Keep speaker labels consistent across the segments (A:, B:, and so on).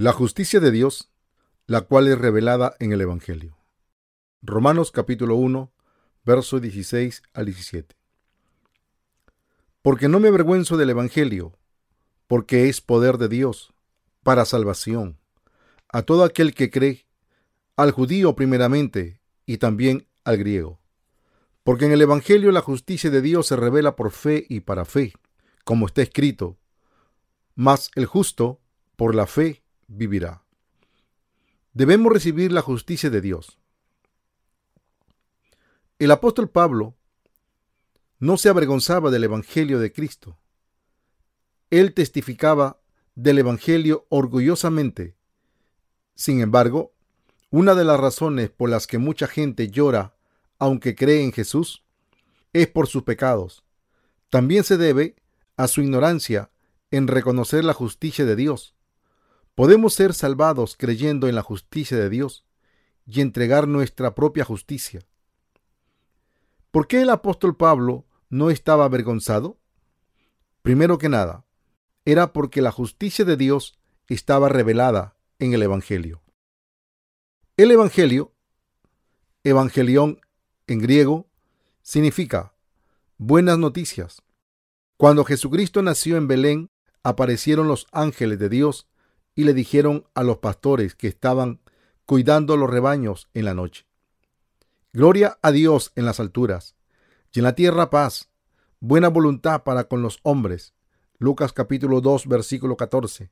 A: La justicia de Dios, la cual es revelada en el Evangelio. Romanos capítulo 1, verso 16 al 17. Porque no me avergüenzo del Evangelio, porque es poder de Dios para salvación a todo aquel que cree, al judío primeramente y también al griego. Porque en el Evangelio la justicia de Dios se revela por fe y para fe, como está escrito, mas el justo por la fe vivirá. Debemos recibir la justicia de Dios. El apóstol Pablo no se avergonzaba del Evangelio de Cristo. Él testificaba del Evangelio orgullosamente. Sin embargo, una de las razones por las que mucha gente llora, aunque cree en Jesús, es por sus pecados. También se debe a su ignorancia en reconocer la justicia de Dios. Podemos ser salvados creyendo en la justicia de Dios y entregar nuestra propia justicia. ¿Por qué el apóstol Pablo no estaba avergonzado? Primero que nada, era porque la justicia de Dios estaba revelada en el Evangelio. El Evangelio, Evangelión en griego, significa buenas noticias. Cuando Jesucristo nació en Belén, aparecieron los ángeles de Dios y le dijeron a los pastores que estaban cuidando los rebaños en la noche. Gloria a Dios en las alturas, y en la tierra paz, buena voluntad para con los hombres. Lucas capítulo 2 versículo 14.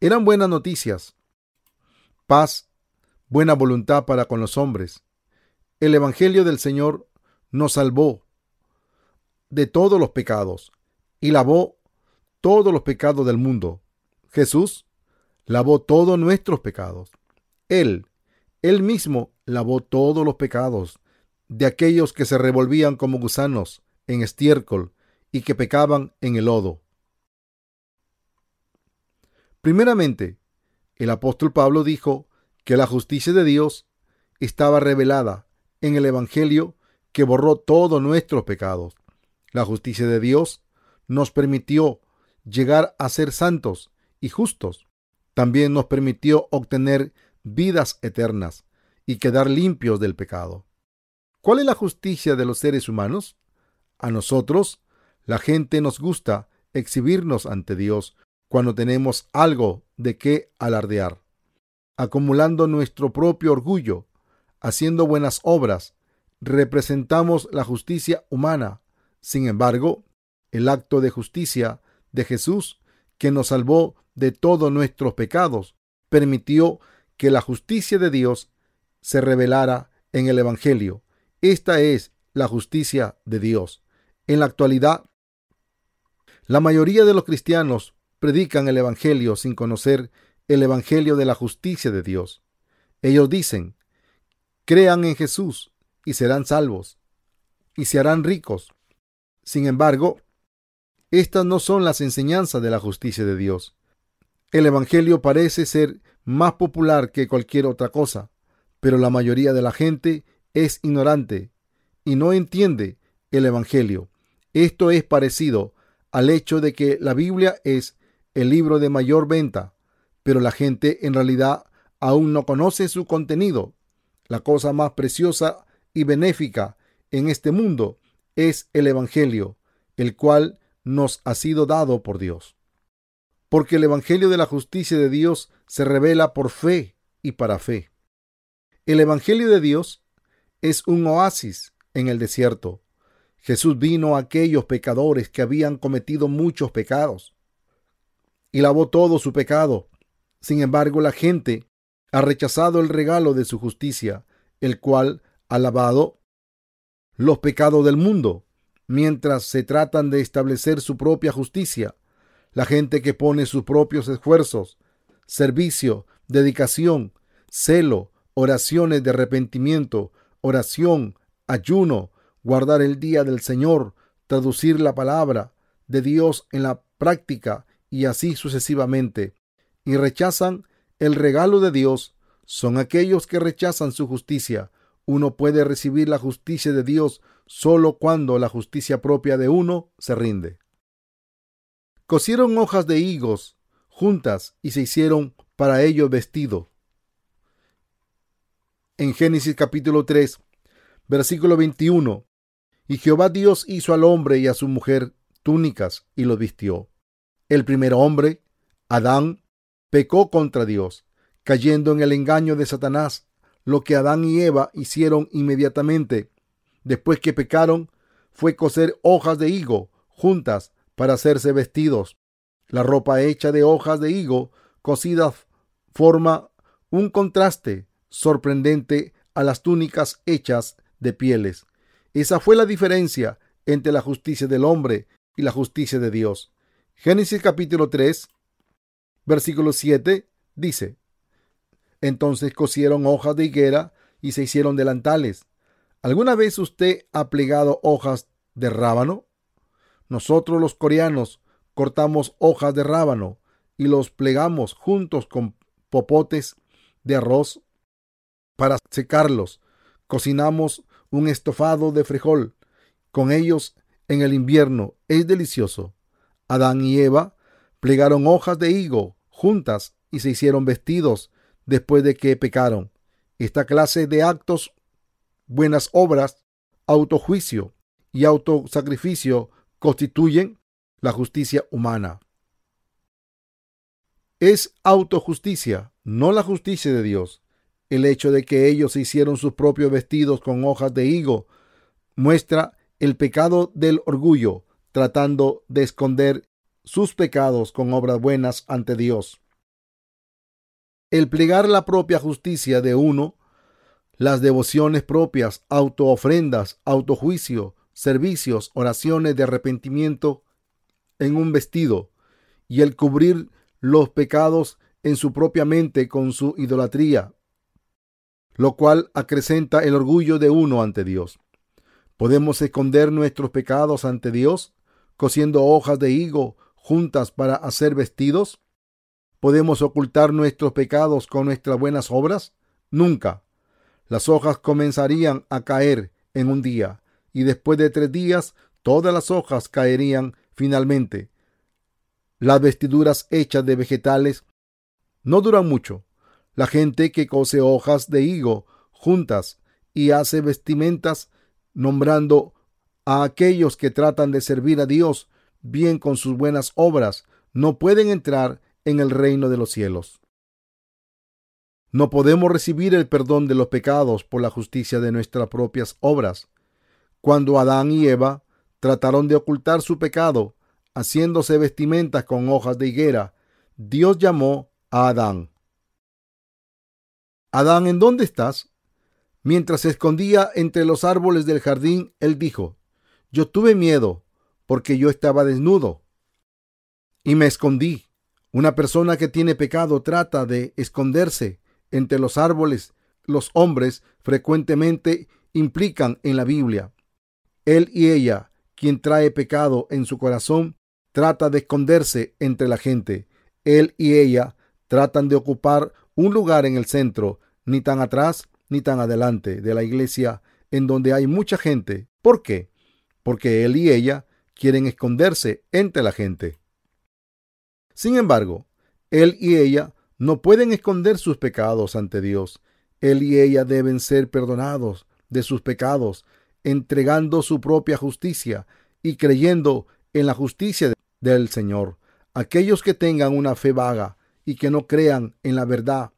A: Eran buenas noticias. Paz, buena voluntad para con los hombres. El Evangelio del Señor nos salvó de todos los pecados y lavó todos los pecados del mundo. Jesús lavó todos nuestros pecados. Él, él mismo lavó todos los pecados de aquellos que se revolvían como gusanos en estiércol y que pecaban en el lodo. Primeramente, el apóstol Pablo dijo que la justicia de Dios estaba revelada en el Evangelio que borró todos nuestros pecados. La justicia de Dios nos permitió llegar a ser santos y justos también nos permitió obtener vidas eternas y quedar limpios del pecado. ¿Cuál es la justicia de los seres humanos? A nosotros, la gente nos gusta exhibirnos ante Dios cuando tenemos algo de qué alardear, acumulando nuestro propio orgullo, haciendo buenas obras, representamos la justicia humana. Sin embargo, el acto de justicia de Jesús, que nos salvó de todos nuestros pecados, permitió que la justicia de Dios se revelara en el Evangelio. Esta es la justicia de Dios. En la actualidad, la mayoría de los cristianos predican el Evangelio sin conocer el Evangelio de la justicia de Dios. Ellos dicen, crean en Jesús y serán salvos y se harán ricos. Sin embargo, estas no son las enseñanzas de la justicia de Dios. El Evangelio parece ser más popular que cualquier otra cosa, pero la mayoría de la gente es ignorante y no entiende el Evangelio. Esto es parecido al hecho de que la Biblia es el libro de mayor venta, pero la gente en realidad aún no conoce su contenido. La cosa más preciosa y benéfica en este mundo es el Evangelio, el cual nos ha sido dado por Dios porque el Evangelio de la justicia de Dios se revela por fe y para fe. El Evangelio de Dios es un oasis en el desierto. Jesús vino a aquellos pecadores que habían cometido muchos pecados y lavó todo su pecado. Sin embargo, la gente ha rechazado el regalo de su justicia, el cual ha lavado los pecados del mundo, mientras se tratan de establecer su propia justicia la gente que pone sus propios esfuerzos, servicio, dedicación, celo, oraciones de arrepentimiento, oración, ayuno, guardar el día del Señor, traducir la palabra de Dios en la práctica y así sucesivamente, y rechazan el regalo de Dios, son aquellos que rechazan su justicia. Uno puede recibir la justicia de Dios solo cuando la justicia propia de uno se rinde. Cosieron hojas de higos juntas y se hicieron para ellos vestido. En Génesis capítulo 3, versículo 21. Y Jehová Dios hizo al hombre y a su mujer túnicas y los vistió. El primer hombre, Adán, pecó contra Dios, cayendo en el engaño de Satanás. Lo que Adán y Eva hicieron inmediatamente después que pecaron fue coser hojas de higo juntas para hacerse vestidos. La ropa hecha de hojas de higo cocidas forma un contraste sorprendente a las túnicas hechas de pieles. Esa fue la diferencia entre la justicia del hombre y la justicia de Dios. Génesis capítulo 3, versículo 7 dice, Entonces cosieron hojas de higuera y se hicieron delantales. ¿Alguna vez usted ha plegado hojas de rábano? Nosotros los coreanos cortamos hojas de rábano y los plegamos juntos con popotes de arroz para secarlos. Cocinamos un estofado de frijol. Con ellos en el invierno es delicioso. Adán y Eva plegaron hojas de higo juntas y se hicieron vestidos después de que pecaron. Esta clase de actos, buenas obras, autojuicio y autosacrificio constituyen la justicia humana. Es autojusticia, no la justicia de Dios. El hecho de que ellos hicieron sus propios vestidos con hojas de higo muestra el pecado del orgullo, tratando de esconder sus pecados con obras buenas ante Dios. El plegar la propia justicia de uno, las devociones propias, autoofrendas, autojuicio, servicios, oraciones de arrepentimiento en un vestido, y el cubrir los pecados en su propia mente con su idolatría, lo cual acrecenta el orgullo de uno ante Dios. Podemos esconder nuestros pecados ante Dios cosiendo hojas de higo juntas para hacer vestidos. ¿Podemos ocultar nuestros pecados con nuestras buenas obras? Nunca. Las hojas comenzarían a caer en un día y después de tres días todas las hojas caerían finalmente. Las vestiduras hechas de vegetales no duran mucho. La gente que cose hojas de higo juntas y hace vestimentas nombrando a aquellos que tratan de servir a Dios bien con sus buenas obras, no pueden entrar en el reino de los cielos. No podemos recibir el perdón de los pecados por la justicia de nuestras propias obras. Cuando Adán y Eva trataron de ocultar su pecado, haciéndose vestimentas con hojas de higuera, Dios llamó a Adán. Adán, ¿en dónde estás? Mientras se escondía entre los árboles del jardín, él dijo, Yo tuve miedo, porque yo estaba desnudo, y me escondí. Una persona que tiene pecado trata de esconderse entre los árboles. Los hombres frecuentemente implican en la Biblia. Él y ella, quien trae pecado en su corazón, trata de esconderse entre la gente. Él y ella tratan de ocupar un lugar en el centro, ni tan atrás ni tan adelante de la iglesia en donde hay mucha gente. ¿Por qué? Porque él y ella quieren esconderse entre la gente. Sin embargo, él y ella no pueden esconder sus pecados ante Dios. Él y ella deben ser perdonados de sus pecados, entregando su propia justicia y creyendo en la justicia del Señor. Aquellos que tengan una fe vaga y que no crean en la verdad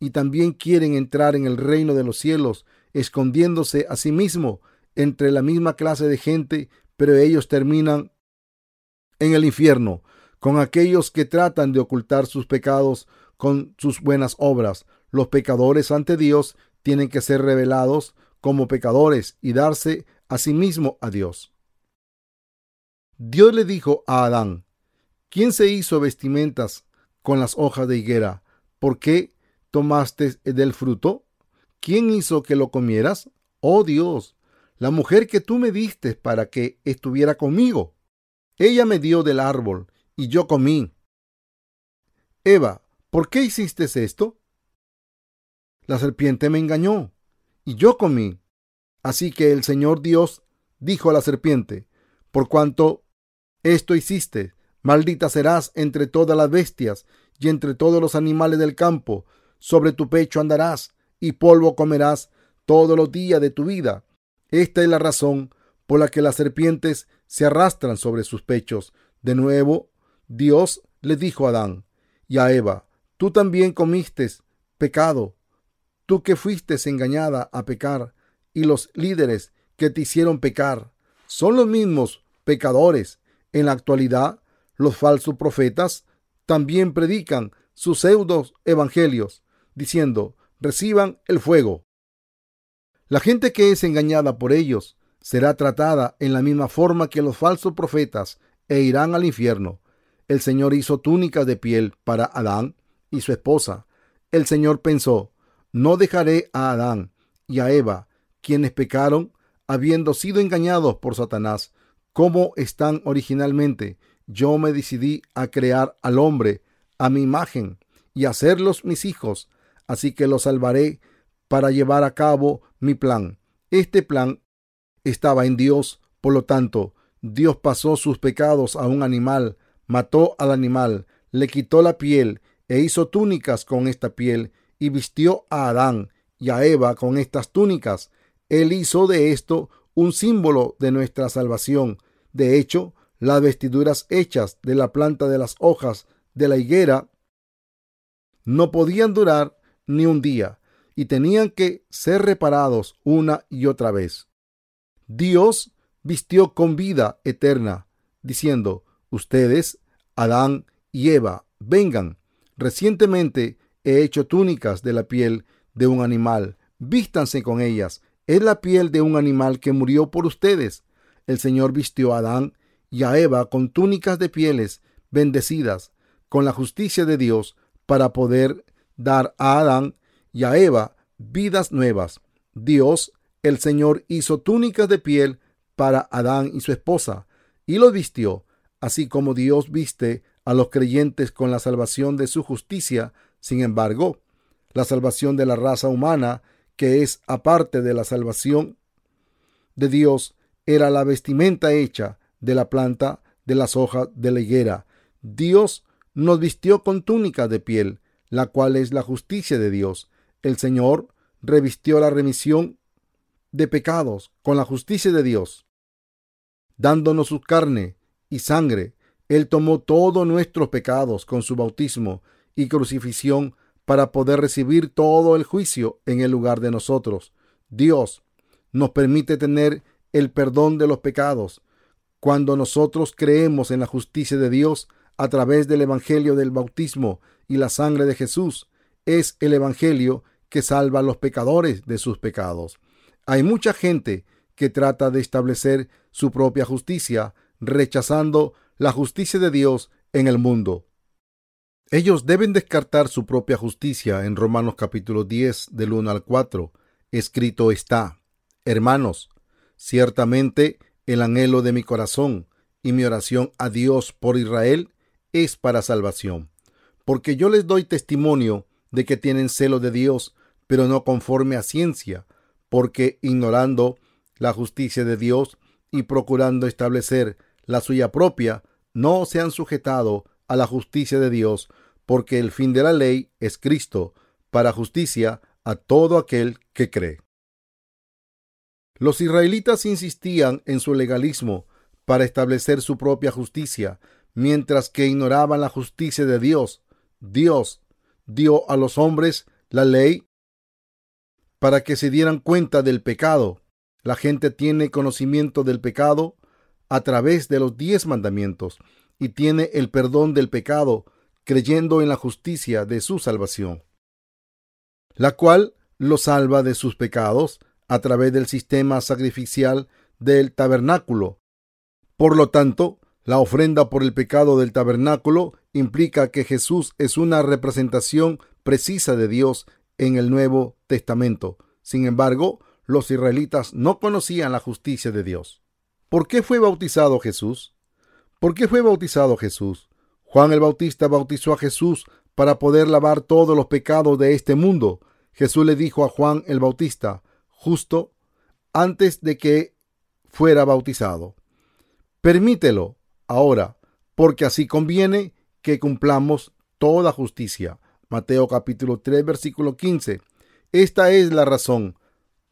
A: y también quieren entrar en el reino de los cielos, escondiéndose a sí mismo entre la misma clase de gente, pero ellos terminan en el infierno, con aquellos que tratan de ocultar sus pecados con sus buenas obras. Los pecadores ante Dios tienen que ser revelados como pecadores y darse a sí mismo a Dios. Dios le dijo a Adán, ¿quién se hizo vestimentas con las hojas de higuera? ¿Por qué tomaste del fruto? ¿Quién hizo que lo comieras? Oh Dios, la mujer que tú me diste para que estuviera conmigo. Ella me dio del árbol y yo comí. Eva, ¿por qué hiciste esto? La serpiente me engañó y yo comí. Así que el Señor Dios dijo a la serpiente, por cuanto esto hiciste, maldita serás entre todas las bestias y entre todos los animales del campo. Sobre tu pecho andarás, y polvo comerás todos los días de tu vida. Esta es la razón por la que las serpientes se arrastran sobre sus pechos. De nuevo, Dios le dijo a Adán y a Eva, tú también comiste pecado, tú que fuiste engañada a pecar, y los líderes que te hicieron pecar son los mismos pecadores. En la actualidad, los falsos profetas también predican sus pseudos evangelios, diciendo, reciban el fuego. La gente que es engañada por ellos será tratada en la misma forma que los falsos profetas e irán al infierno. El Señor hizo túnicas de piel para Adán y su esposa. El Señor pensó, no dejaré a Adán y a Eva, quienes pecaron, habiendo sido engañados por Satanás, como están originalmente. Yo me decidí a crear al hombre a mi imagen y hacerlos mis hijos, así que los salvaré para llevar a cabo mi plan. Este plan estaba en Dios, por lo tanto, Dios pasó sus pecados a un animal, mató al animal, le quitó la piel e hizo túnicas con esta piel y vistió a Adán y a Eva con estas túnicas. Él hizo de esto un símbolo de nuestra salvación. De hecho, las vestiduras hechas de la planta de las hojas de la higuera no podían durar ni un día y tenían que ser reparados una y otra vez. Dios vistió con vida eterna, diciendo, ustedes, Adán y Eva, vengan. Recientemente he hecho túnicas de la piel de un animal, vístanse con ellas. Es la piel de un animal que murió por ustedes. El Señor vistió a Adán y a Eva con túnicas de pieles bendecidas, con la justicia de Dios, para poder dar a Adán y a Eva vidas nuevas. Dios, el Señor, hizo túnicas de piel para Adán y su esposa, y los vistió, así como Dios viste a los creyentes con la salvación de su justicia. Sin embargo, la salvación de la raza humana, que es aparte de la salvación de Dios, era la vestimenta hecha de la planta de las hojas de la higuera. Dios nos vistió con túnica de piel, la cual es la justicia de Dios. El Señor revistió la remisión de pecados con la justicia de Dios, dándonos su carne y sangre. Él tomó todos nuestros pecados con su bautismo y crucifixión para poder recibir todo el juicio en el lugar de nosotros. Dios nos permite tener el perdón de los pecados cuando nosotros creemos en la justicia de Dios a través del Evangelio del bautismo y la sangre de Jesús. Es el Evangelio que salva a los pecadores de sus pecados. Hay mucha gente que trata de establecer su propia justicia, rechazando la justicia de Dios en el mundo. Ellos deben descartar su propia justicia en Romanos capítulo 10 del 1 al 4. Escrito está, Hermanos, ciertamente el anhelo de mi corazón y mi oración a Dios por Israel es para salvación, porque yo les doy testimonio de que tienen celo de Dios, pero no conforme a ciencia, porque ignorando la justicia de Dios y procurando establecer la suya propia, no se han sujetado a la justicia de Dios, porque el fin de la ley es Cristo, para justicia a todo aquel que cree. Los israelitas insistían en su legalismo para establecer su propia justicia, mientras que ignoraban la justicia de Dios. Dios dio a los hombres la ley para que se dieran cuenta del pecado. La gente tiene conocimiento del pecado a través de los diez mandamientos y tiene el perdón del pecado creyendo en la justicia de su salvación, la cual lo salva de sus pecados a través del sistema sacrificial del tabernáculo. Por lo tanto, la ofrenda por el pecado del tabernáculo implica que Jesús es una representación precisa de Dios en el Nuevo Testamento. Sin embargo, los israelitas no conocían la justicia de Dios. ¿Por qué fue bautizado Jesús? ¿Por qué fue bautizado Jesús? Juan el Bautista bautizó a Jesús para poder lavar todos los pecados de este mundo. Jesús le dijo a Juan el Bautista, justo antes de que fuera bautizado, permítelo ahora, porque así conviene que cumplamos toda justicia. Mateo capítulo 3 versículo 15. Esta es la razón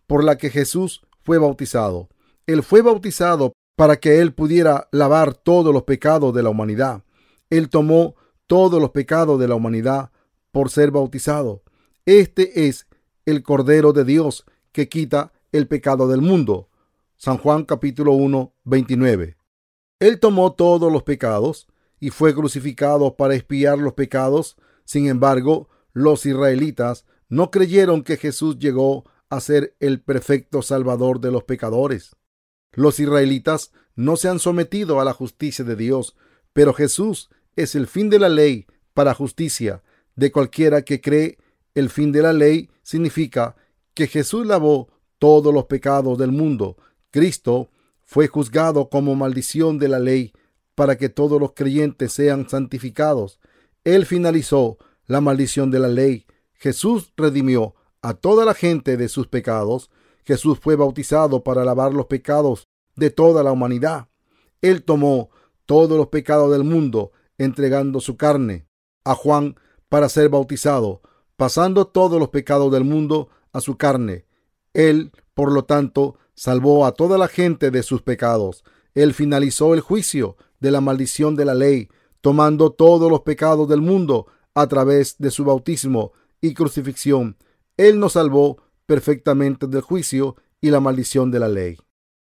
A: por la que Jesús fue bautizado. Él fue bautizado para que Él pudiera lavar todos los pecados de la humanidad. Él tomó todos los pecados de la humanidad por ser bautizado. Este es el Cordero de Dios que quita el pecado del mundo. San Juan capítulo 1, 29. Él tomó todos los pecados y fue crucificado para expiar los pecados. Sin embargo, los israelitas no creyeron que Jesús llegó a ser el perfecto salvador de los pecadores. Los israelitas no se han sometido a la justicia de Dios, pero Jesús es el fin de la ley para justicia de cualquiera que cree. El fin de la ley significa que Jesús lavó todos los pecados del mundo. Cristo fue juzgado como maldición de la ley para que todos los creyentes sean santificados. Él finalizó la maldición de la ley. Jesús redimió a toda la gente de sus pecados. Jesús fue bautizado para lavar los pecados de toda la humanidad. Él tomó todos los pecados del mundo, entregando su carne a Juan para ser bautizado, pasando todos los pecados del mundo a su carne. Él, por lo tanto, salvó a toda la gente de sus pecados. Él finalizó el juicio de la maldición de la ley, tomando todos los pecados del mundo a través de su bautismo y crucifixión. Él nos salvó perfectamente del juicio y la maldición de la ley.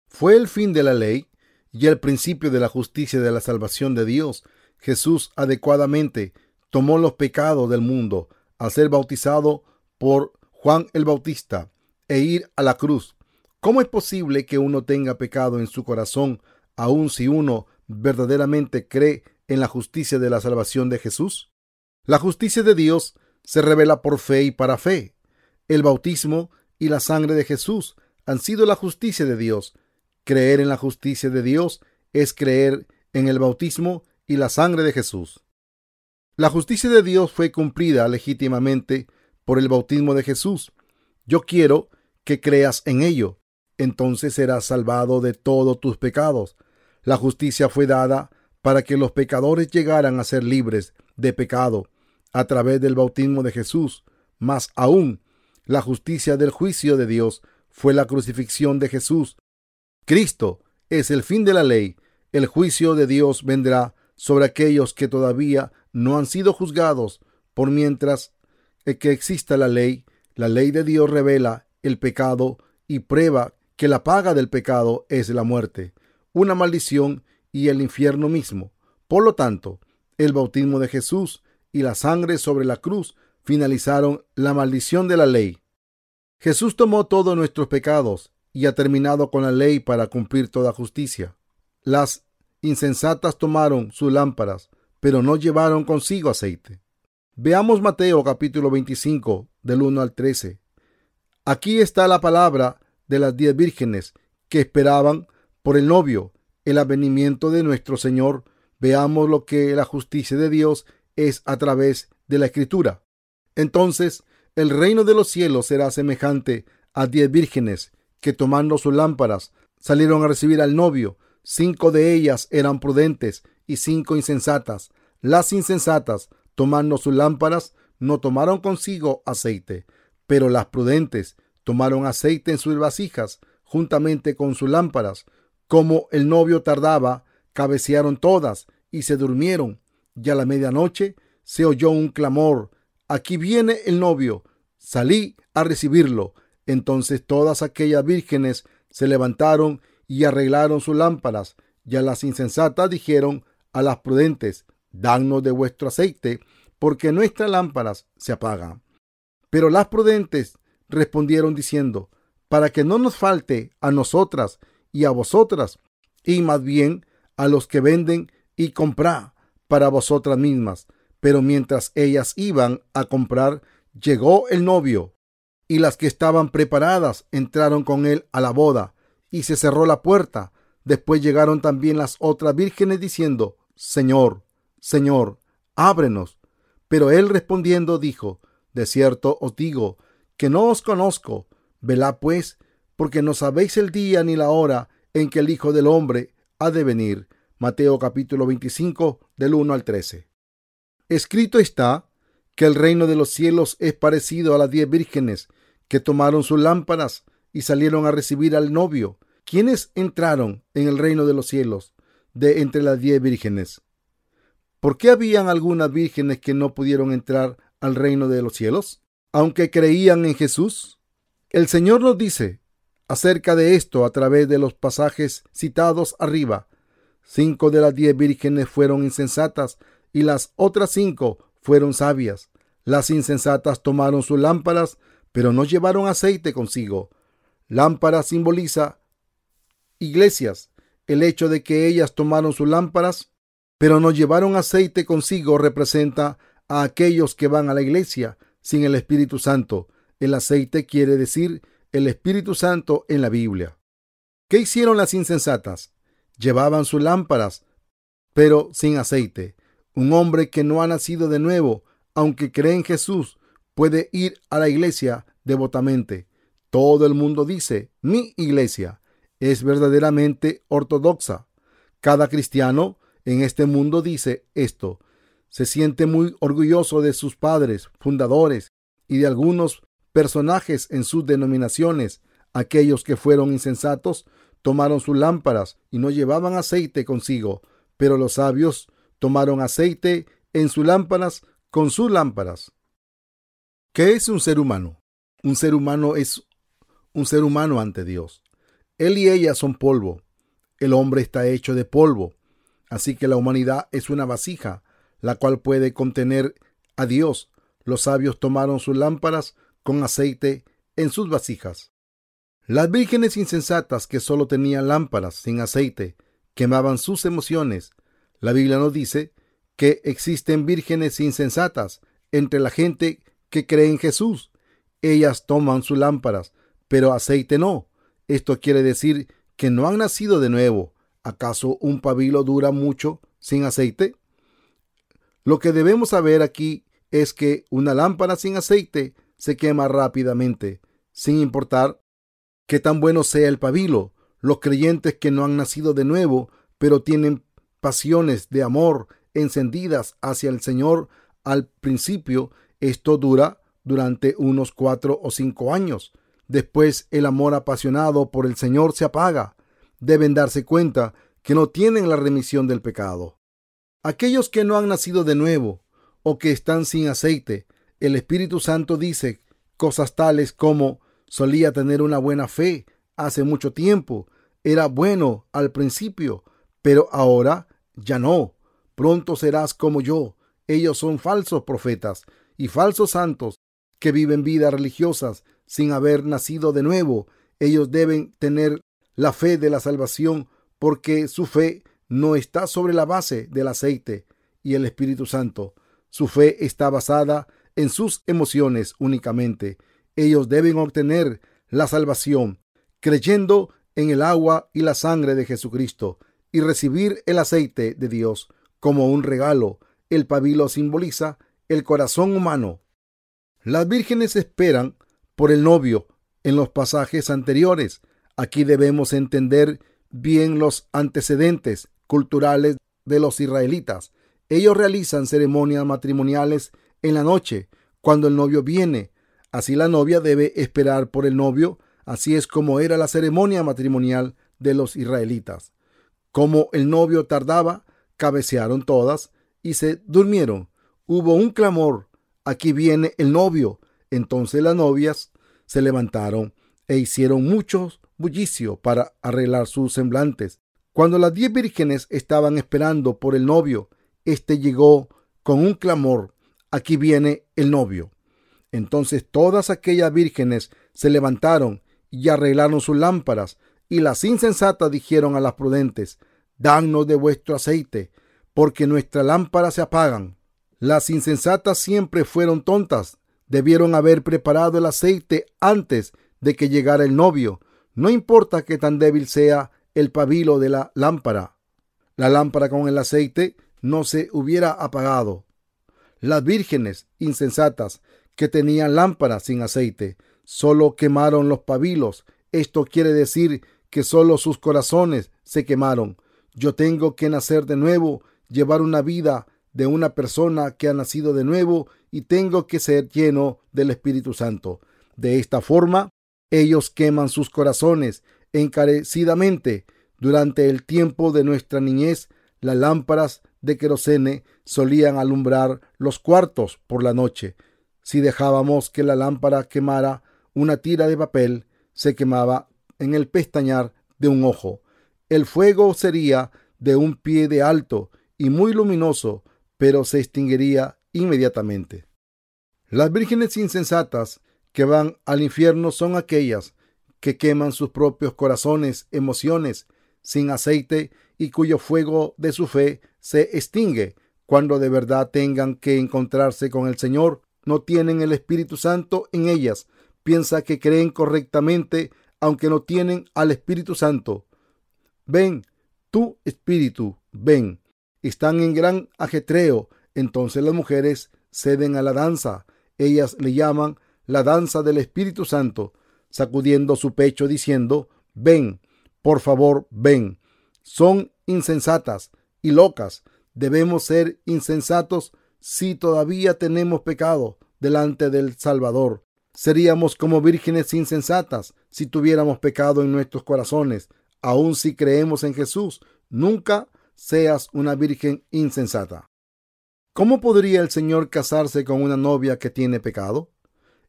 A: Fue el fin de la ley y el principio de la justicia de la salvación de Dios. Jesús adecuadamente tomó los pecados del mundo al ser bautizado por Juan el Bautista e ir a la cruz. ¿Cómo es posible que uno tenga pecado en su corazón, aun si uno verdaderamente cree en la justicia de la salvación de Jesús? La justicia de Dios se revela por fe y para fe. El bautismo y la sangre de Jesús han sido la justicia de Dios. Creer en la justicia de Dios es creer en el bautismo y la sangre de Jesús. La justicia de Dios fue cumplida legítimamente por el bautismo de Jesús. Yo quiero que creas en ello entonces serás salvado de todos tus pecados. La justicia fue dada para que los pecadores llegaran a ser libres de pecado a través del bautismo de Jesús. Más aún, la justicia del juicio de Dios fue la crucifixión de Jesús. Cristo es el fin de la ley. El juicio de Dios vendrá sobre aquellos que todavía no han sido juzgados. Por mientras que exista la ley, la ley de Dios revela el pecado y prueba que la paga del pecado es la muerte, una maldición y el infierno mismo. Por lo tanto, el bautismo de Jesús y la sangre sobre la cruz finalizaron la maldición de la ley. Jesús tomó todos nuestros pecados y ha terminado con la ley para cumplir toda justicia. Las insensatas tomaron sus lámparas, pero no llevaron consigo aceite. Veamos Mateo capítulo 25 del 1 al 13. Aquí está la palabra de las diez vírgenes que esperaban por el novio, el avenimiento de nuestro Señor, veamos lo que la justicia de Dios es a través de la Escritura. Entonces, el reino de los cielos será semejante a diez vírgenes que tomando sus lámparas salieron a recibir al novio. Cinco de ellas eran prudentes y cinco insensatas. Las insensatas, tomando sus lámparas, no tomaron consigo aceite, pero las prudentes Tomaron aceite en sus vasijas, juntamente con sus lámparas. Como el novio tardaba, cabecearon todas y se durmieron. Y a la medianoche se oyó un clamor. Aquí viene el novio. Salí a recibirlo. Entonces todas aquellas vírgenes se levantaron y arreglaron sus lámparas. Y a las insensatas dijeron a las prudentes, Danos de vuestro aceite, porque nuestras lámparas se apagan. Pero las prudentes respondieron diciendo, para que no nos falte a nosotras y a vosotras, y más bien a los que venden y comprar para vosotras mismas. Pero mientras ellas iban a comprar, llegó el novio, y las que estaban preparadas entraron con él a la boda, y se cerró la puerta. Después llegaron también las otras vírgenes diciendo, Señor, Señor, ábrenos. Pero él respondiendo dijo, De cierto os digo, que no os conozco. Velad pues, porque no sabéis el día ni la hora en que el Hijo del Hombre ha de venir. Mateo capítulo 25 del 1 al 13. Escrito está que el reino de los cielos es parecido a las diez vírgenes que tomaron sus lámparas y salieron a recibir al novio. ¿Quiénes entraron en el reino de los cielos de entre las diez vírgenes? ¿Por qué habían algunas vírgenes que no pudieron entrar al reino de los cielos? Aunque creían en Jesús. El Señor nos dice acerca de esto a través de los pasajes citados arriba. Cinco de las diez vírgenes fueron insensatas y las otras cinco fueron sabias. Las insensatas tomaron sus lámparas, pero no llevaron aceite consigo. Lámpara simboliza iglesias. El hecho de que ellas tomaron sus lámparas, pero no llevaron aceite consigo, representa a aquellos que van a la iglesia sin el Espíritu Santo. El aceite quiere decir el Espíritu Santo en la Biblia. ¿Qué hicieron las insensatas? Llevaban sus lámparas, pero sin aceite. Un hombre que no ha nacido de nuevo, aunque cree en Jesús, puede ir a la iglesia devotamente. Todo el mundo dice, mi iglesia es verdaderamente ortodoxa. Cada cristiano en este mundo dice esto. Se siente muy orgulloso de sus padres, fundadores y de algunos personajes en sus denominaciones. Aquellos que fueron insensatos tomaron sus lámparas y no llevaban aceite consigo, pero los sabios tomaron aceite en sus lámparas con sus lámparas. ¿Qué es un ser humano? Un ser humano es un ser humano ante Dios. Él y ella son polvo. El hombre está hecho de polvo. Así que la humanidad es una vasija, la cual puede contener a Dios. Los sabios tomaron sus lámparas con aceite en sus vasijas. Las vírgenes insensatas que solo tenían lámparas sin aceite quemaban sus emociones, la Biblia nos dice que existen vírgenes insensatas entre la gente que cree en Jesús. Ellas toman sus lámparas, pero aceite no. Esto quiere decir que no han nacido de nuevo. ¿Acaso un pabilo dura mucho sin aceite? Lo que debemos saber aquí es que una lámpara sin aceite se quema rápidamente, sin importar qué tan bueno sea el pabilo. Los creyentes que no han nacido de nuevo, pero tienen pasiones de amor encendidas hacia el Señor al principio, esto dura durante unos cuatro o cinco años. Después el amor apasionado por el Señor se apaga. Deben darse cuenta que no tienen la remisión del pecado. Aquellos que no han nacido de nuevo o que están sin aceite, el Espíritu Santo dice cosas tales como solía tener una buena fe hace mucho tiempo, era bueno al principio, pero ahora ya no. Pronto serás como yo. Ellos son falsos profetas y falsos santos que viven vidas religiosas sin haber nacido de nuevo. Ellos deben tener la fe de la salvación porque su fe no está sobre la base del aceite y el Espíritu Santo. Su fe está basada en sus emociones únicamente. Ellos deben obtener la salvación creyendo en el agua y la sangre de Jesucristo y recibir el aceite de Dios como un regalo. El pabilo simboliza el corazón humano. Las vírgenes esperan por el novio en los pasajes anteriores. Aquí debemos entender bien los antecedentes culturales de los israelitas. Ellos realizan ceremonias matrimoniales en la noche, cuando el novio viene. Así la novia debe esperar por el novio. Así es como era la ceremonia matrimonial de los israelitas. Como el novio tardaba, cabecearon todas y se durmieron. Hubo un clamor. Aquí viene el novio. Entonces las novias se levantaron e hicieron mucho bullicio para arreglar sus semblantes. Cuando las diez vírgenes estaban esperando por el novio, éste llegó con un clamor. Aquí viene el novio. Entonces todas aquellas vírgenes se levantaron y arreglaron sus lámparas. Y las insensatas dijeron a las prudentes, Danos de vuestro aceite, porque nuestras lámparas se apagan. Las insensatas siempre fueron tontas. Debieron haber preparado el aceite antes de que llegara el novio. No importa que tan débil sea el pabilo de la lámpara. La lámpara con el aceite no se hubiera apagado. Las vírgenes insensatas que tenían lámparas sin aceite solo quemaron los pabilos. Esto quiere decir que solo sus corazones se quemaron. Yo tengo que nacer de nuevo, llevar una vida de una persona que ha nacido de nuevo y tengo que ser lleno del Espíritu Santo. De esta forma, ellos queman sus corazones encarecidamente. Durante el tiempo de nuestra niñez, las lámparas de querosene solían alumbrar los cuartos por la noche. Si dejábamos que la lámpara quemara una tira de papel, se quemaba en el pestañar de un ojo. El fuego sería de un pie de alto y muy luminoso, pero se extinguiría inmediatamente. Las vírgenes insensatas que van al infierno son aquellas que queman sus propios corazones, emociones, sin aceite y cuyo fuego de su fe se extingue cuando de verdad tengan que encontrarse con el Señor. No tienen el Espíritu Santo en ellas. Piensa que creen correctamente aunque no tienen al Espíritu Santo. Ven, tu Espíritu, ven. Están en gran ajetreo. Entonces las mujeres ceden a la danza. Ellas le llaman la danza del Espíritu Santo, sacudiendo su pecho diciendo, ven, por favor, ven. Son insensatas y locas. Debemos ser insensatos si todavía tenemos pecado delante del Salvador. Seríamos como vírgenes insensatas si tuviéramos pecado en nuestros corazones. Aun si creemos en Jesús, nunca seas una virgen insensata. ¿Cómo podría el Señor casarse con una novia que tiene pecado?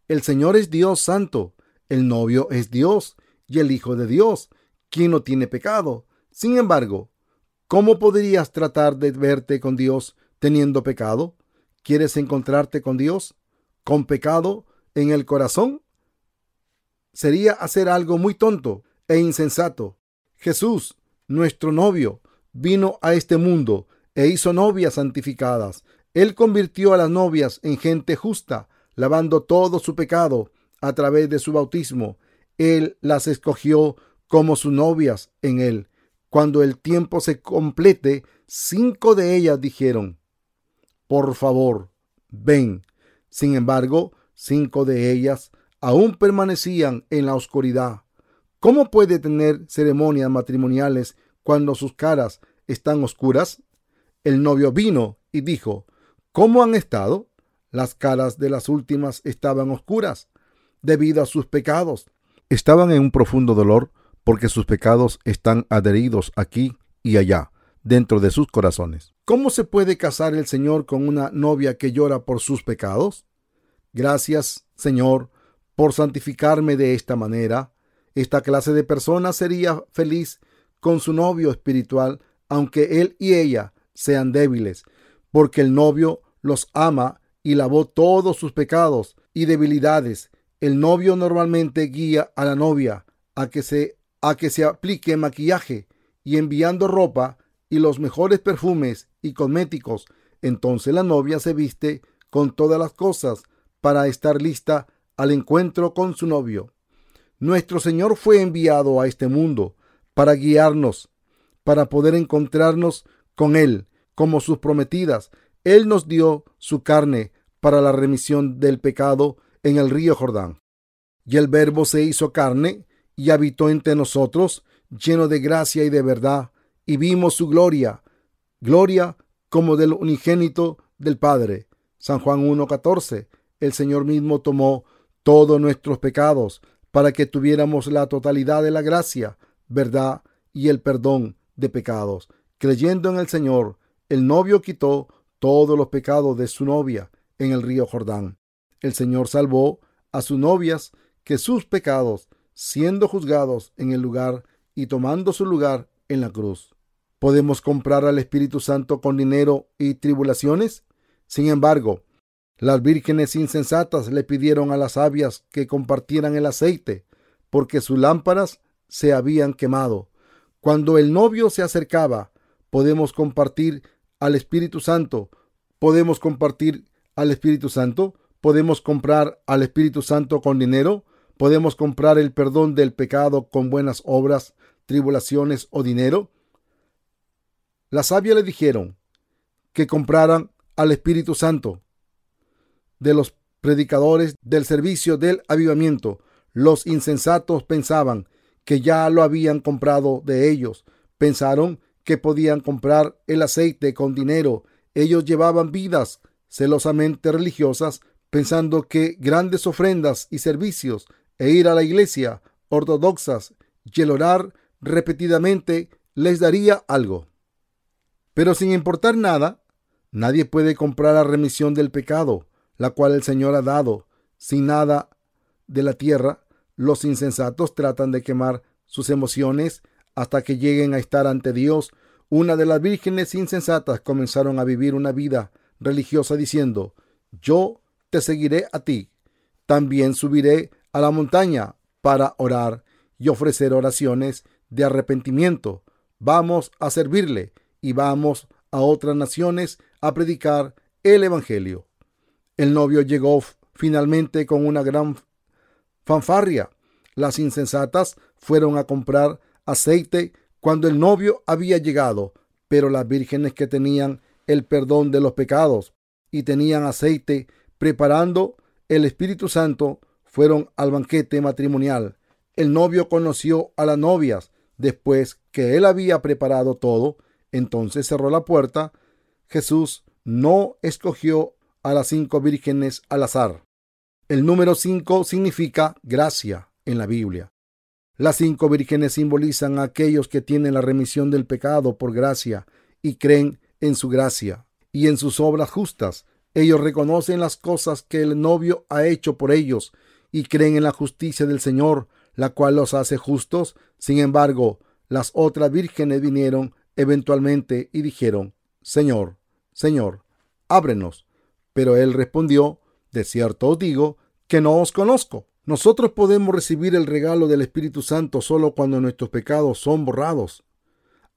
A: El Señor es Dios santo, el novio es Dios y el Hijo de Dios, quien no tiene pecado. Sin embargo, ¿cómo podrías tratar de verte con Dios teniendo pecado? ¿Quieres encontrarte con Dios con pecado en el corazón? Sería hacer algo muy tonto e insensato. Jesús, nuestro novio, vino a este mundo e hizo novias santificadas. Él convirtió a las novias en gente justa, lavando todo su pecado a través de su bautismo. Él las escogió como sus novias en él. Cuando el tiempo se complete, cinco de ellas dijeron, por favor, ven. Sin embargo, cinco de ellas aún permanecían en la oscuridad. ¿Cómo puede tener ceremonias matrimoniales cuando sus caras están oscuras? El novio vino y dijo, ¿Cómo han estado? Las caras de las últimas estaban oscuras debido a sus pecados. Estaban en un profundo dolor porque sus pecados están adheridos aquí y allá, dentro de sus corazones. ¿Cómo se puede casar el Señor con una novia que llora por sus pecados? Gracias, Señor, por santificarme de esta manera. Esta clase de persona sería feliz con su novio espiritual, aunque él y ella sean débiles, porque el novio los ama y lavó todos sus pecados y debilidades. El novio normalmente guía a la novia a que se a que se aplique maquillaje y enviando ropa y los mejores perfumes y cosméticos. Entonces la novia se viste con todas las cosas para estar lista al encuentro con su novio. Nuestro Señor fue enviado a este mundo para guiarnos, para poder encontrarnos con Él como sus prometidas. Él nos dio su carne para la remisión del pecado en el río Jordán. Y el Verbo se hizo carne y habitó entre nosotros, lleno de gracia y de verdad, y vimos su gloria, gloria como del unigénito del Padre. San Juan 1.14. El Señor mismo tomó todos nuestros pecados para que tuviéramos la totalidad de la gracia, verdad y el perdón de pecados. Creyendo en el Señor, el novio quitó todos los pecados de su novia en el río Jordán. El Señor salvó a sus novias que sus pecados, siendo juzgados en el lugar y tomando su lugar en la cruz. ¿Podemos comprar al Espíritu Santo con dinero y tribulaciones? Sin embargo, las vírgenes insensatas le pidieron a las sabias que compartieran el aceite, porque sus lámparas se habían quemado. Cuando el novio se acercaba, podemos compartir al Espíritu Santo. Podemos compartir al Espíritu Santo. Podemos comprar al Espíritu Santo con dinero. Podemos comprar el perdón del pecado con buenas obras, tribulaciones o dinero. Las sabias le dijeron que compraran al Espíritu Santo de los predicadores del servicio del avivamiento. Los insensatos pensaban que ya lo habían comprado de ellos. Pensaron que podían comprar el aceite con dinero Ellos llevaban vidas celosamente religiosas, pensando que grandes ofrendas y servicios e ir a la iglesia ortodoxas y el orar repetidamente les daría algo. Pero sin importar nada, nadie puede comprar la remisión del pecado, la cual el Señor ha dado. Sin nada de la tierra, los insensatos tratan de quemar sus emociones hasta que lleguen a estar ante Dios. Una de las vírgenes insensatas comenzaron a vivir una vida religiosa diciendo, yo te seguiré a ti. También subiré a la montaña para orar y ofrecer oraciones de arrepentimiento. Vamos a servirle y vamos a otras naciones a predicar el Evangelio. El novio llegó finalmente con una gran fanfarria. Las insensatas fueron a comprar aceite cuando el novio había llegado, pero las vírgenes que tenían el perdón de los pecados y tenían aceite preparando el Espíritu Santo fueron al banquete matrimonial. El novio conoció a las novias después que él había preparado todo, entonces cerró la puerta. Jesús no escogió a las cinco vírgenes al azar. El número cinco significa gracia en la Biblia. Las cinco vírgenes simbolizan a aquellos que tienen la remisión del pecado por gracia y creen en su gracia y en sus obras justas. Ellos reconocen las cosas que el novio ha hecho por ellos y creen en la justicia del Señor, la cual los hace justos. Sin embargo, las otras vírgenes vinieron eventualmente y dijeron, Señor, Señor, ábrenos. Pero él respondió, De cierto os digo que no os conozco. Nosotros podemos recibir el regalo del Espíritu Santo solo cuando nuestros pecados son borrados.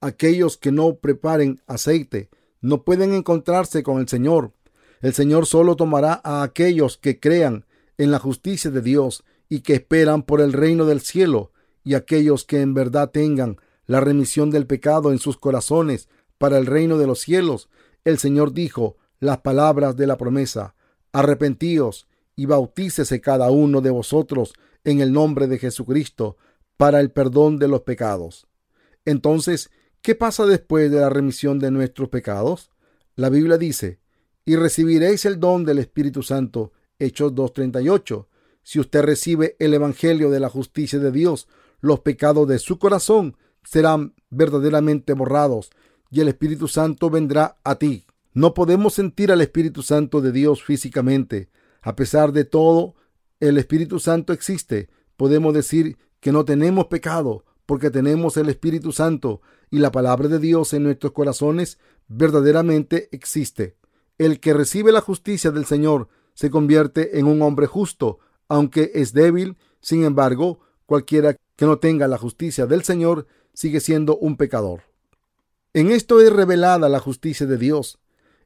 A: Aquellos que no preparen aceite no pueden encontrarse con el Señor. El Señor solo tomará a aquellos que crean en la justicia de Dios y que esperan por el reino del cielo, y aquellos que en verdad tengan la remisión del pecado en sus corazones para el reino de los cielos. El Señor dijo las palabras de la promesa, arrepentíos y bautícese cada uno de vosotros en el nombre de Jesucristo para el perdón de los pecados. Entonces, ¿qué pasa después de la remisión de nuestros pecados? La Biblia dice, y recibiréis el don del Espíritu Santo, Hechos 2.38. Si usted recibe el Evangelio de la justicia de Dios, los pecados de su corazón serán verdaderamente borrados y el Espíritu Santo vendrá a ti. No podemos sentir al Espíritu Santo de Dios físicamente, a pesar de todo, el Espíritu Santo existe. Podemos decir que no tenemos pecado porque tenemos el Espíritu Santo y la palabra de Dios en nuestros corazones verdaderamente existe. El que recibe la justicia del Señor se convierte en un hombre justo, aunque es débil. Sin embargo, cualquiera que no tenga la justicia del Señor sigue siendo un pecador. En esto es revelada la justicia de Dios.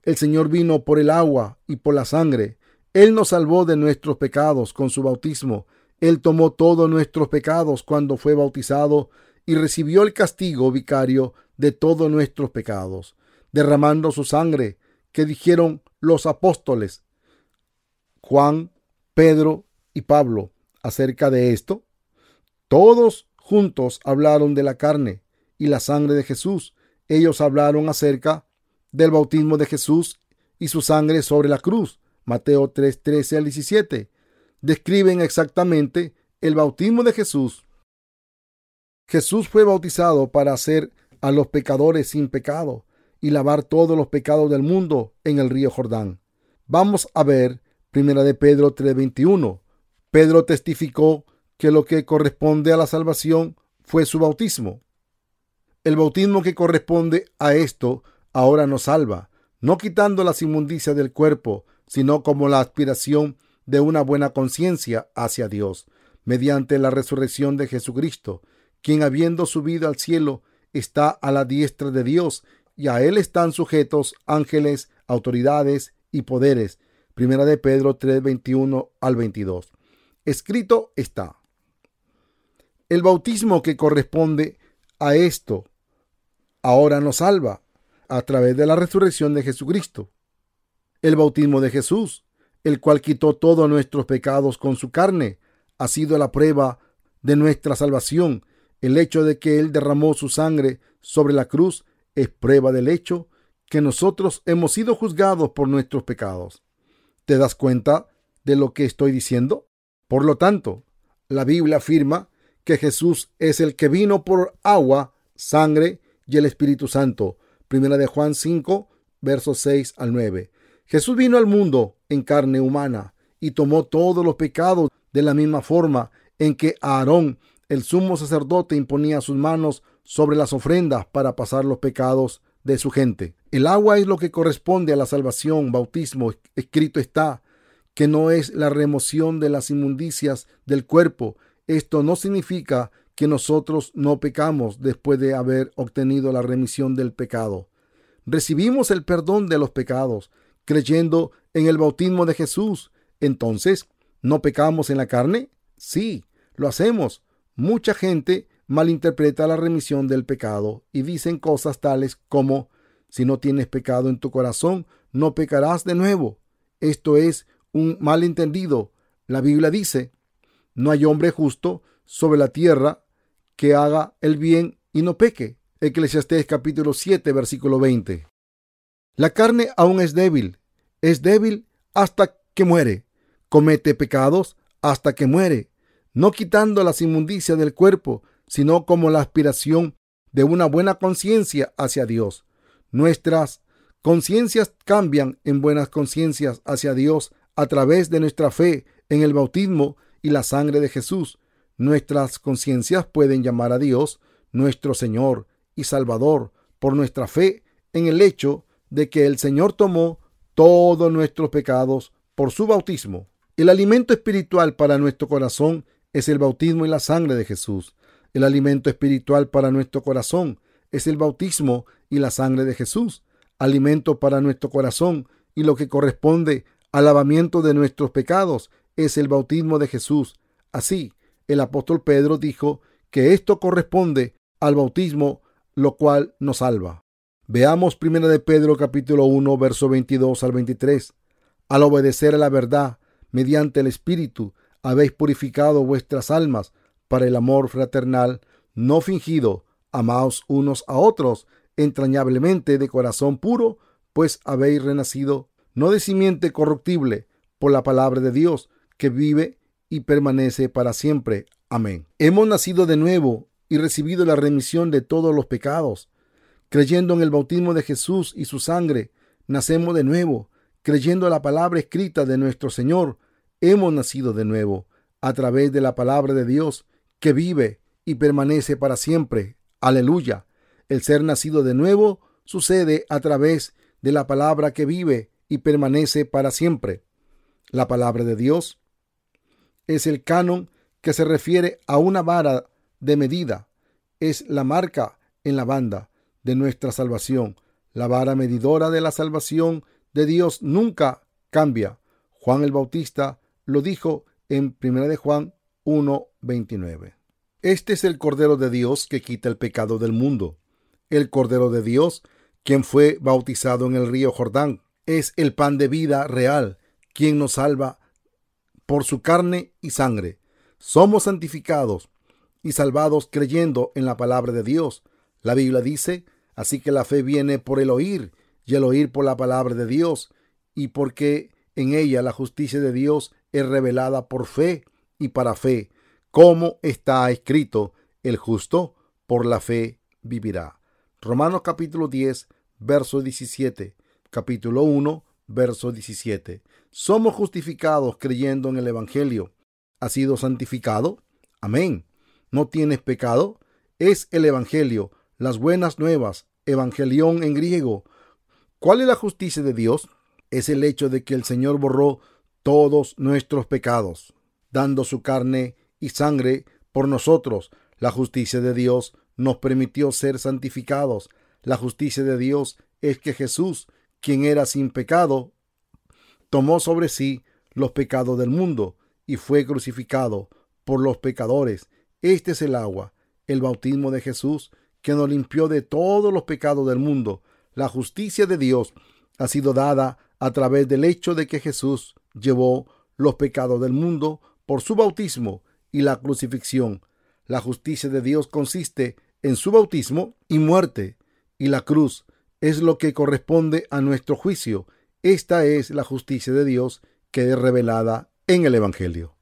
A: El Señor vino por el agua y por la sangre él nos salvó de nuestros pecados con su bautismo. Él tomó todos nuestros pecados cuando fue bautizado y recibió el castigo vicario de todos nuestros pecados, derramando su sangre, que dijeron los apóstoles Juan, Pedro y Pablo acerca de esto. Todos juntos hablaron de la carne y la sangre de Jesús. Ellos hablaron acerca del bautismo de Jesús y su sangre sobre la cruz Mateo 3, 13 al 17, describen exactamente el bautismo de Jesús. Jesús fue bautizado para hacer a los pecadores sin pecado y lavar todos los pecados del mundo en el río Jordán. Vamos a ver Primera de Pedro 3:21. Pedro testificó que lo que corresponde a la salvación fue su bautismo. El bautismo que corresponde a esto ahora nos salva, no quitando las inmundicias del cuerpo, sino como la aspiración de una buena conciencia hacia Dios, mediante la resurrección de Jesucristo, quien habiendo subido al cielo está a la diestra de Dios, y a él están sujetos ángeles, autoridades y poderes. Primera de Pedro 3, 21 al 22. Escrito está. El bautismo que corresponde a esto ahora nos salva a través de la resurrección de Jesucristo el bautismo de Jesús, el cual quitó todos nuestros pecados con su carne, ha sido la prueba de nuestra salvación. El hecho de que Él derramó su sangre sobre la cruz es prueba del hecho que nosotros hemos sido juzgados por nuestros pecados. ¿Te das cuenta de lo que estoy diciendo? Por lo tanto, la Biblia afirma que Jesús es el que vino por agua, sangre y el Espíritu Santo. Primera de Juan 5, versos 6 al 9. Jesús vino al mundo en carne humana y tomó todos los pecados de la misma forma en que Aarón, el sumo sacerdote, imponía sus manos sobre las ofrendas para pasar los pecados de su gente. El agua es lo que corresponde a la salvación, bautismo. Escrito está que no es la remoción de las inmundicias del cuerpo. Esto no significa que nosotros no pecamos después de haber obtenido la remisión del pecado. Recibimos el perdón de los pecados creyendo en el bautismo de Jesús. Entonces, ¿no pecamos en la carne? Sí, lo hacemos. Mucha gente malinterpreta la remisión del pecado y dicen cosas tales como si no tienes pecado en tu corazón, no pecarás de nuevo. Esto es un malentendido. La Biblia dice, no hay hombre justo sobre la tierra que haga el bien y no peque. Eclesiastés capítulo 7, versículo 20. La carne aún es débil, es débil hasta que muere, comete pecados hasta que muere, no quitando las inmundicias del cuerpo, sino como la aspiración de una buena conciencia hacia Dios. Nuestras conciencias cambian en buenas conciencias hacia Dios a través de nuestra fe en el bautismo y la sangre de Jesús. Nuestras conciencias pueden llamar a Dios nuestro Señor y Salvador por nuestra fe en el hecho de que el Señor tomó todos nuestros pecados por su bautismo. El alimento espiritual para nuestro corazón es el bautismo y la sangre de Jesús. El alimento espiritual para nuestro corazón es el bautismo y la sangre de Jesús. Alimento para nuestro corazón y lo que corresponde al lavamiento de nuestros pecados es el bautismo de Jesús. Así, el apóstol Pedro dijo que esto corresponde al bautismo, lo cual nos salva. Veamos 1 de Pedro capítulo 1, verso 22 al 23. Al obedecer a la verdad, mediante el Espíritu, habéis purificado vuestras almas para el amor fraternal no fingido. Amaos unos a otros entrañablemente de corazón puro, pues habéis renacido no de simiente corruptible, por la palabra de Dios, que vive y permanece para siempre. Amén. Hemos nacido de nuevo y recibido la remisión de todos los pecados. Creyendo en el bautismo de Jesús y su sangre, nacemos de nuevo. Creyendo la palabra escrita de nuestro Señor, hemos nacido de nuevo, a través de la palabra de Dios, que vive y permanece para siempre. Aleluya. El ser nacido de nuevo sucede a través de la palabra que vive y permanece para siempre. La palabra de Dios es el canon que se refiere a una vara de medida. Es la marca en la banda de nuestra salvación. La vara medidora de la salvación de Dios nunca cambia. Juan el Bautista lo dijo en 1 de Juan 1:29. Este es el Cordero de Dios que quita el pecado del mundo. El Cordero de Dios, quien fue bautizado en el río Jordán, es el pan de vida real, quien nos salva por su carne y sangre. Somos santificados y salvados creyendo en la palabra de Dios. La Biblia dice, así que la fe viene por el oír y el oír por la palabra de Dios, y porque en ella la justicia de Dios es revelada por fe y para fe, como está escrito, el justo por la fe vivirá. Romanos capítulo 10, verso 17, capítulo 1, verso 17. Somos justificados creyendo en el Evangelio. ¿Has sido santificado? Amén. ¿No tienes pecado? Es el Evangelio las buenas nuevas, evangelión en griego. ¿Cuál es la justicia de Dios? Es el hecho de que el Señor borró todos nuestros pecados, dando su carne y sangre por nosotros. La justicia de Dios nos permitió ser santificados. La justicia de Dios es que Jesús, quien era sin pecado, tomó sobre sí los pecados del mundo y fue crucificado por los pecadores. Este es el agua, el bautismo de Jesús que nos limpió de todos los pecados del mundo. La justicia de Dios ha sido dada a través del hecho de que Jesús llevó los pecados del mundo por su bautismo y la crucifixión. La justicia de Dios consiste en su bautismo y muerte y la cruz. es lo que corresponde a nuestro juicio. Esta es la justicia de Dios que es revelada en el Evangelio.